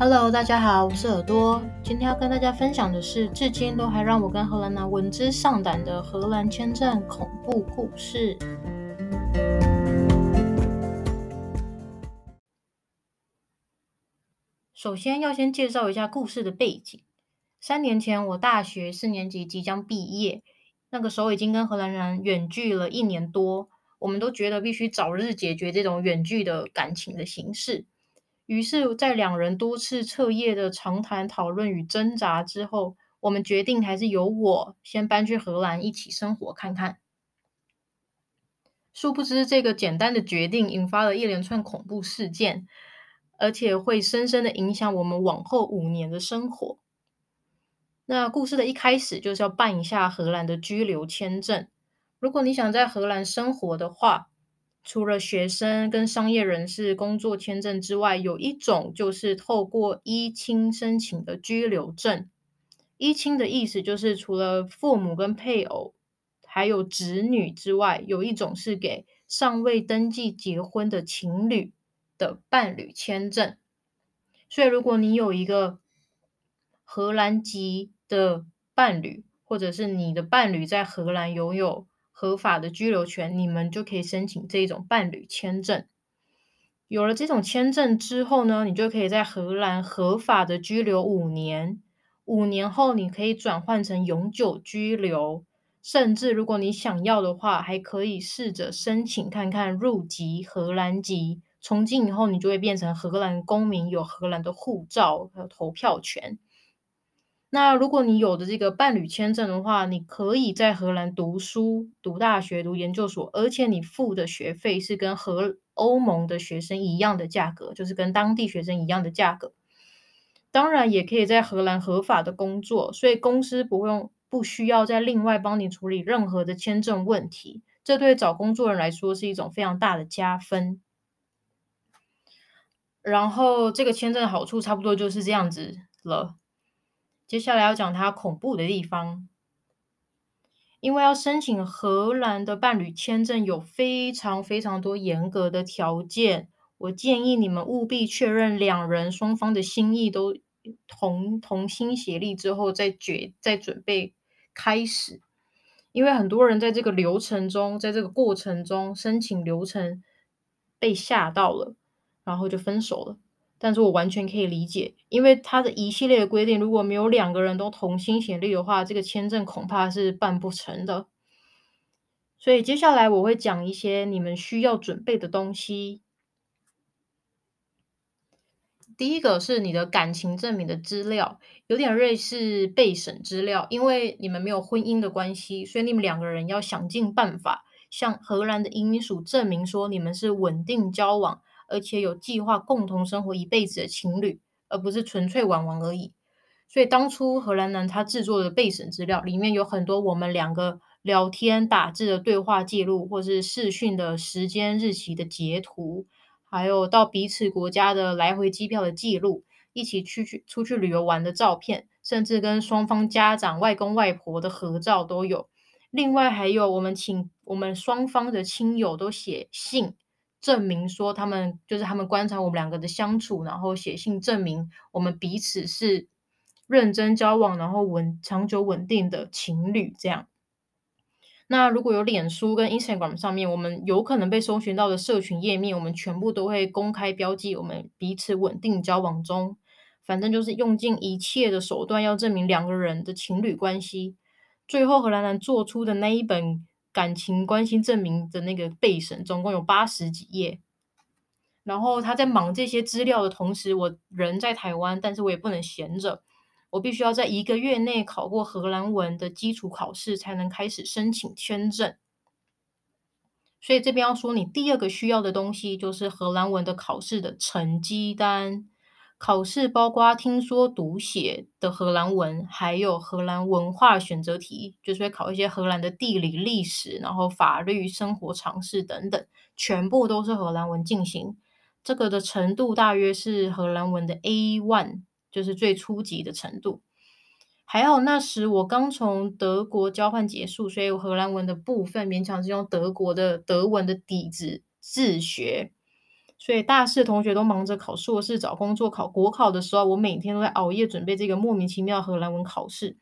Hello，大家好，我是耳朵。今天要跟大家分享的是，至今都还让我跟荷兰男闻之丧胆的荷兰签证恐怖故事。首先要先介绍一下故事的背景。三年前，我大学四年级即将毕业，那个时候已经跟荷兰人远距了一年多，我们都觉得必须早日解决这种远距的感情的形式。于是，在两人多次彻夜的长谈讨论与挣扎之后，我们决定还是由我先搬去荷兰一起生活看看。殊不知，这个简单的决定引发了一连串恐怖事件，而且会深深的影响我们往后五年的生活。那故事的一开始就是要办一下荷兰的居留签证。如果你想在荷兰生活的话，除了学生跟商业人士工作签证之外，有一种就是透过依亲申请的居留证。依亲的意思就是除了父母跟配偶还有子女之外，有一种是给尚未登记结婚的情侣的伴侣签证。所以，如果你有一个荷兰籍的伴侣，或者是你的伴侣在荷兰拥有。合法的居留权，你们就可以申请这种伴侣签证。有了这种签证之后呢，你就可以在荷兰合法的居留五年。五年后，你可以转换成永久居留，甚至如果你想要的话，还可以试着申请看看入籍荷兰籍。从今以后，你就会变成荷兰公民，有荷兰的护照和投票权。那如果你有的这个伴侣签证的话，你可以在荷兰读书、读大学、读研究所，而且你付的学费是跟和欧盟的学生一样的价格，就是跟当地学生一样的价格。当然，也可以在荷兰合法的工作，所以公司不用不需要再另外帮你处理任何的签证问题。这对找工作人来说是一种非常大的加分。然后，这个签证的好处差不多就是这样子了。接下来要讲它恐怖的地方，因为要申请荷兰的伴侣签证有非常非常多严格的条件，我建议你们务必确认两人双方的心意都同同心协力之后再决再准备开始，因为很多人在这个流程中，在这个过程中申请流程被吓到了，然后就分手了。但是我完全可以理解，因为它的一系列的规定，如果没有两个人都同心协力的话，这个签证恐怕是办不成的。所以接下来我会讲一些你们需要准备的东西。第一个是你的感情证明的资料，有点类似备审资料，因为你们没有婚姻的关系，所以你们两个人要想尽办法向荷兰的移民署证明说你们是稳定交往。而且有计划共同生活一辈子的情侣，而不是纯粹玩玩而已。所以当初荷兰男他制作的备审资料里面有很多我们两个聊天打字的对话记录，或是视讯的时间日期的截图，还有到彼此国家的来回机票的记录，一起去去出去旅游玩的照片，甚至跟双方家长外公外婆的合照都有。另外还有我们请我们双方的亲友都写信。证明说他们就是他们观察我们两个的相处，然后写信证明我们彼此是认真交往，然后稳长久稳定的情侣。这样，那如果有脸书跟 Instagram 上面我们有可能被搜寻到的社群页面，我们全部都会公开标记我们彼此稳定交往中。反正就是用尽一切的手段要证明两个人的情侣关系。最后荷兰人做出的那一本。感情关系证明的那个备审总共有八十几页，然后他在忙这些资料的同时，我人在台湾，但是我也不能闲着，我必须要在一个月内考过荷兰文的基础考试，才能开始申请签证。所以这边要说，你第二个需要的东西就是荷兰文的考试的成绩单。考试包括听说读写的荷兰文，还有荷兰文化选择题，就是会考一些荷兰的地理、历史，然后法律、生活常识等等，全部都是荷兰文进行。这个的程度大约是荷兰文的 A one，就是最初级的程度。还好那时我刚从德国交换结束，所以荷兰文的部分勉强是用德国的德文的底子自学。所以大四同学都忙着考硕士、找工作、考国考的时候，我每天都在熬夜准备这个莫名其妙荷兰文考试，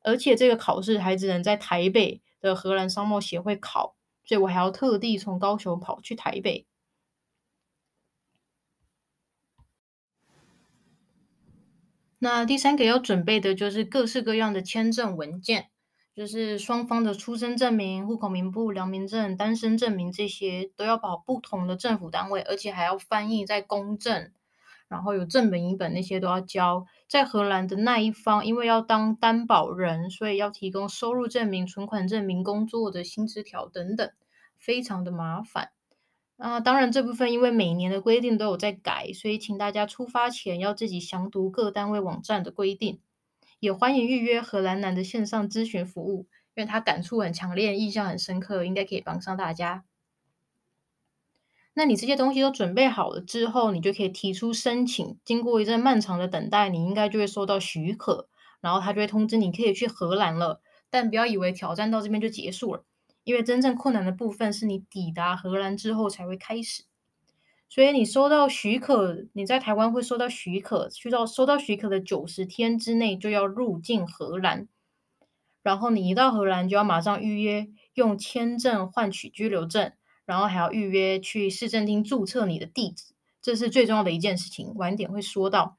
而且这个考试还只能在台北的荷兰商贸协会考，所以我还要特地从高雄跑去台北。那第三个要准备的就是各式各样的签证文件，就是双方的出生证明、户口名簿、良民证、单身证明这些都要跑不同的政府单位，而且还要翻译在公证，然后有正本、银本那些都要交。在荷兰的那一方，因为要当担保人，所以要提供收入证明、存款证明、工作的薪资条等等，非常的麻烦。啊，当然这部分因为每年的规定都有在改，所以请大家出发前要自己详读各单位网站的规定，也欢迎预约荷兰男的线上咨询服务，因为他感触很强烈，印象很深刻，应该可以帮上大家。那你这些东西都准备好了之后，你就可以提出申请。经过一阵漫长的等待，你应该就会收到许可，然后他就会通知你可以去荷兰了。但不要以为挑战到这边就结束了。因为真正困难的部分是你抵达荷兰之后才会开始，所以你收到许可，你在台湾会收到许可，去到收到许可的九十天之内就要入境荷兰，然后你一到荷兰就要马上预约用签证换取居留证，然后还要预约去市政厅注册你的地址，这是最重要的一件事情，晚点会说到。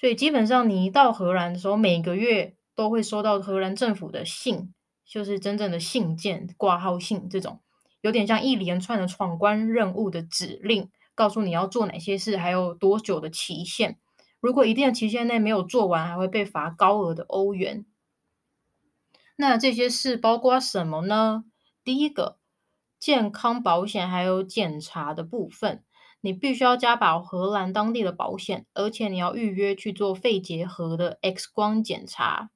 所以基本上你一到荷兰的时候，每个月都会收到荷兰政府的信。就是真正的信件、挂号信这种，有点像一连串的闯关任务的指令，告诉你要做哪些事，还有多久的期限。如果一定的期限内没有做完，还会被罚高额的欧元。那这些事包括什么呢？第一个，健康保险还有检查的部分，你必须要加保荷兰当地的保险，而且你要预约去做肺结核的 X 光检查。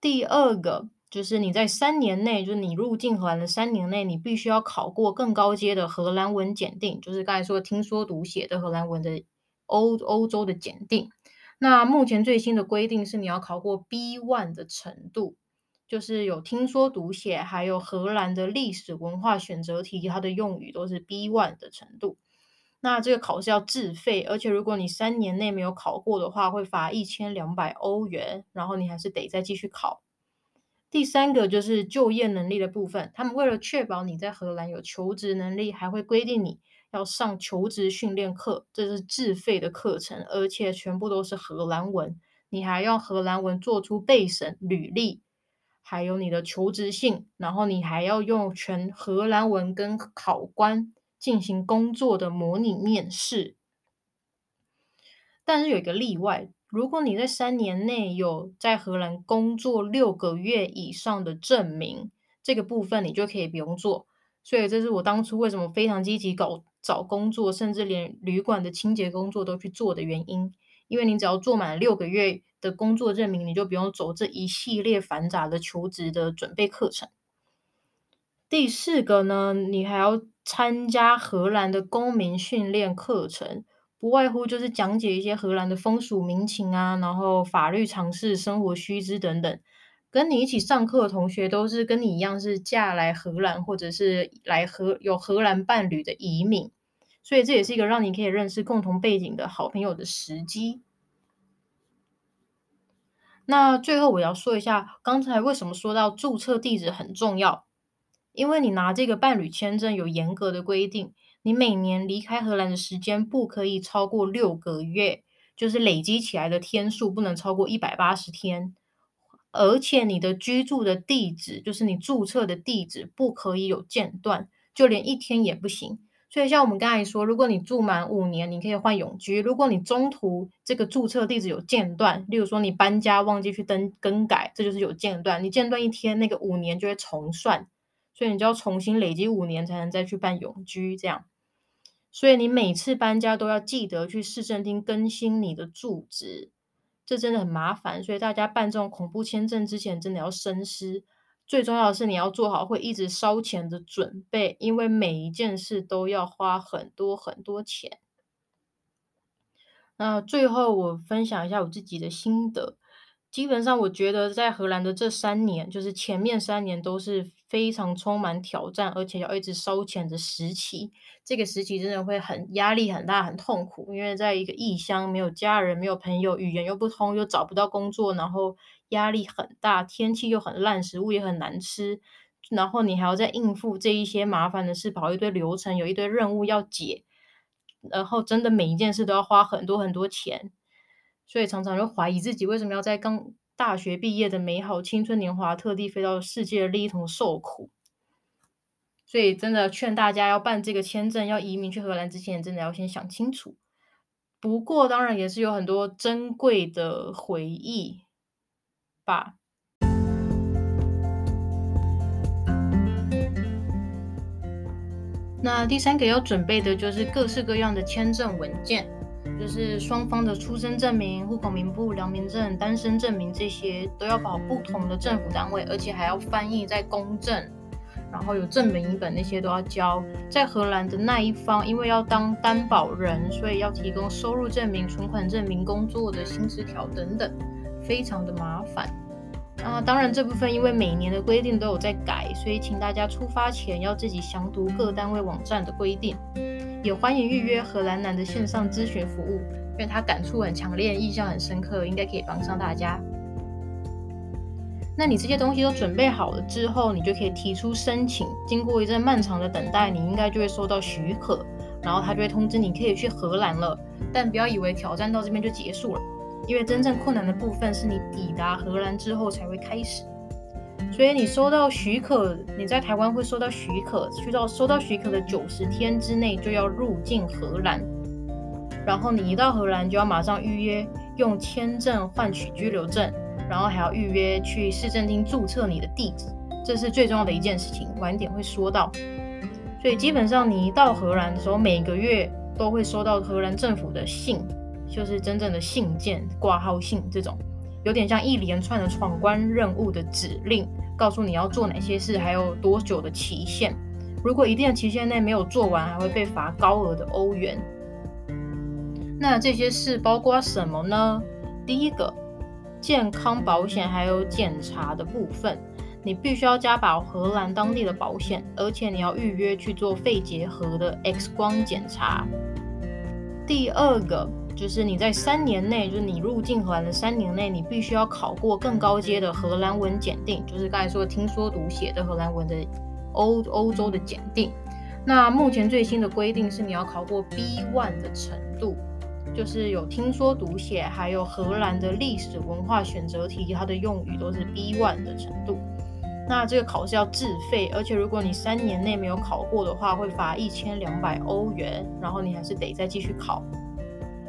第二个。就是你在三年内，就是你入境荷兰的三年内，你必须要考过更高阶的荷兰文检定，就是刚才说听说读写的荷兰文的欧欧洲的检定。那目前最新的规定是你要考过 B one 的程度，就是有听说读写，还有荷兰的历史文化选择题，它的用语都是 B one 的程度。那这个考试要自费，而且如果你三年内没有考过的话，会罚一千两百欧元，然后你还是得再继续考。第三个就是就业能力的部分，他们为了确保你在荷兰有求职能力，还会规定你要上求职训练课，这是自费的课程，而且全部都是荷兰文，你还要荷兰文做出备审履历，还有你的求职信，然后你还要用全荷兰文跟考官进行工作的模拟面试，但是有一个例外。如果你在三年内有在荷兰工作六个月以上的证明，这个部分你就可以不用做。所以这是我当初为什么非常积极搞找工作，甚至连旅馆的清洁工作都去做的原因。因为你只要做满六个月的工作证明，你就不用走这一系列繁杂的求职的准备课程。第四个呢，你还要参加荷兰的公民训练课程。不外乎就是讲解一些荷兰的风俗民情啊，然后法律常识、生活须知等等。跟你一起上课的同学都是跟你一样是嫁来荷兰，或者是来荷有荷兰伴侣的移民，所以这也是一个让你可以认识共同背景的好朋友的时机。那最后我要说一下，刚才为什么说到注册地址很重要？因为你拿这个伴侣签证有严格的规定。你每年离开荷兰的时间不可以超过六个月，就是累积起来的天数不能超过一百八十天，而且你的居住的地址，就是你注册的地址，不可以有间断，就连一天也不行。所以像我们刚才说，如果你住满五年，你可以换永居；如果你中途这个注册地址有间断，例如说你搬家忘记去登更改，这就是有间断。你间断一天，那个五年就会重算，所以你就要重新累积五年才能再去办永居，这样。所以你每次搬家都要记得去市政厅更新你的住址，这真的很麻烦。所以大家办这种恐怖签证之前，真的要深思。最重要的是你要做好会一直烧钱的准备，因为每一件事都要花很多很多钱。那最后我分享一下我自己的心得。基本上，我觉得在荷兰的这三年，就是前面三年都是非常充满挑战，而且要一直烧钱的时期。这个时期真的会很压力很大，很痛苦，因为在一个异乡，没有家人，没有朋友，语言又不通，又找不到工作，然后压力很大，天气又很烂，食物也很难吃，然后你还要再应付这一些麻烦的事，跑一堆流程，有一堆任务要解，然后真的每一件事都要花很多很多钱。所以常常就怀疑自己为什么要在刚大学毕业的美好青春年华，特地飞到世界的另一头受苦。所以真的劝大家要办这个签证，要移民去荷兰之前，真的要先想清楚。不过当然也是有很多珍贵的回忆吧。那第三个要准备的就是各式各样的签证文件。就是双方的出生证明、户口名簿、良民证、单身证明这些都要跑不同的政府单位，而且还要翻译在公证，然后有正本、银本那些都要交。在荷兰的那一方，因为要当担保人，所以要提供收入证明、存款证明、工作的薪资条等等，非常的麻烦。啊，当然这部分因为每年的规定都有在改，所以请大家出发前要自己详读各单位网站的规定。也欢迎预约荷兰男的线上咨询服务，因为他感触很强烈，印象很深刻，应该可以帮上大家。那你这些东西都准备好了之后，你就可以提出申请。经过一阵漫长的等待，你应该就会收到许可，然后他就会通知你可以去荷兰了。但不要以为挑战到这边就结束了，因为真正困难的部分是你抵达荷兰之后才会开始。所以你收到许可，你在台湾会收到许可，去到收到许可的九十天之内就要入境荷兰，然后你一到荷兰就要马上预约用签证换取居留证，然后还要预约去市政厅注册你的地址，这是最重要的一件事情，晚点会说到。所以基本上你一到荷兰的时候，每个月都会收到荷兰政府的信，就是真正的信件、挂号信这种，有点像一连串的闯关任务的指令。告诉你要做哪些事，还有多久的期限。如果一定的期限内没有做完，还会被罚高额的欧元。那这些事包括什么呢？第一个，健康保险还有检查的部分，你必须要加保荷兰当地的保险，而且你要预约去做肺结核的 X 光检查。第二个。就是你在三年内，就是你入境荷兰的三年内，你必须要考过更高阶的荷兰文检定，就是刚才说听说读写的荷兰文的欧欧洲的检定。那目前最新的规定是你要考过 B1 的程度，就是有听说读写，还有荷兰的历史文化选择题，它的用语都是 B1 的程度。那这个考试要自费，而且如果你三年内没有考过的话，会罚一千两百欧元，然后你还是得再继续考。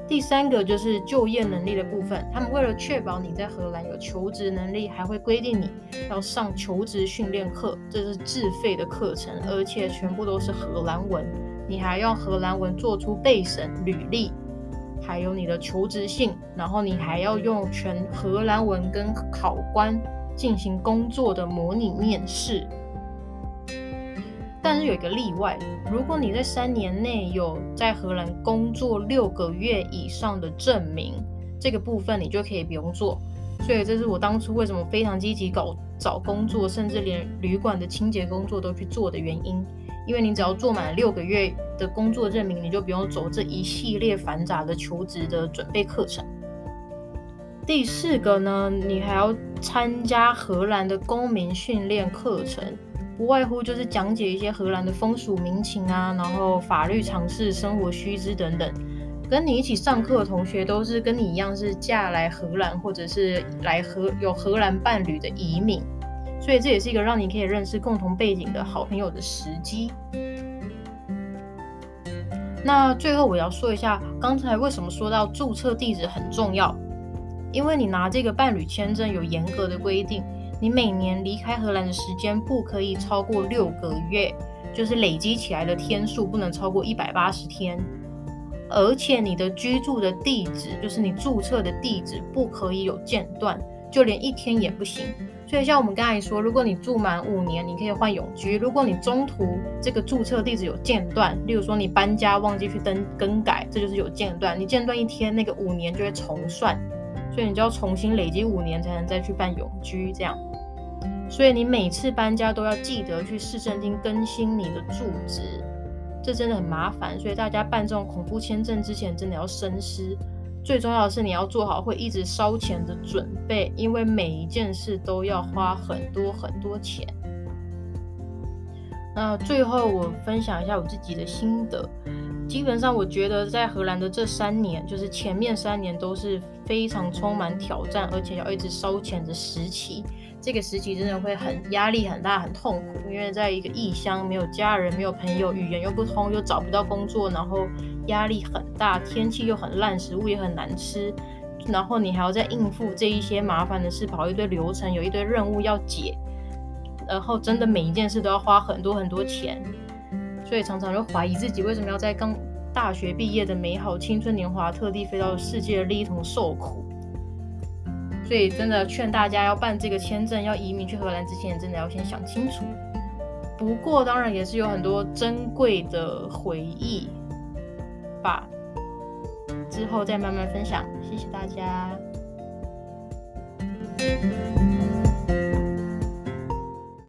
第三个就是就业能力的部分，他们为了确保你在荷兰有求职能力，还会规定你要上求职训练课，这是自费的课程，而且全部都是荷兰文。你还要荷兰文做出备审履历，还有你的求职信，然后你还要用全荷兰文跟考官进行工作的模拟面试。但是有一个例外，如果你在三年内有在荷兰工作六个月以上的证明，这个部分你就可以不用做。所以这是我当初为什么非常积极搞找工作，甚至连旅馆的清洁工作都去做的原因。因为你只要做满六个月的工作证明，你就不用走这一系列繁杂的求职的准备课程。第四个呢，你还要参加荷兰的公民训练课程。不外乎就是讲解一些荷兰的风俗民情啊，然后法律常识、生活须知等等。跟你一起上课的同学都是跟你一样是嫁来荷兰或者是来荷有荷兰伴侣的移民，所以这也是一个让你可以认识共同背景的好朋友的时机。那最后我要说一下，刚才为什么说到注册地址很重要？因为你拿这个伴侣签证有严格的规定。你每年离开荷兰的时间不可以超过六个月，就是累积起来的天数不能超过一百八十天，而且你的居住的地址，就是你注册的地址，不可以有间断，就连一天也不行。所以像我们刚才说，如果你住满五年，你可以换永居；如果你中途这个注册地址有间断，例如说你搬家忘记去登更改，这就是有间断。你间断一天，那个五年就会重算。所所以你就要重新累积五年才能再去办永居这样。所以你每次搬家都要记得去市政厅更新你的住址，这真的很麻烦。所以大家办这种恐怖签证之前真的要深思。最重要的是你要做好会一直烧钱的准备，因为每一件事都要花很多很多钱。那最后我分享一下我自己的心得。基本上我觉得在荷兰的这三年，就是前面三年都是非常充满挑战，而且要一直烧钱的时期。这个时期真的会很压力很大，很痛苦，因为在一个异乡，没有家人，没有朋友，语言又不通，又找不到工作，然后压力很大，天气又很烂，食物也很难吃，然后你还要再应付这一些麻烦的事，跑一堆流程，有一堆任务要解，然后真的每一件事都要花很多很多钱，所以常常就怀疑自己为什么要在刚大学毕业的美好青春年华，特地飞到世界的另一头受苦。所以，真的劝大家要办这个签证，要移民去荷兰之前，真的要先想清楚。不过，当然也是有很多珍贵的回忆吧，之后再慢慢分享。谢谢大家。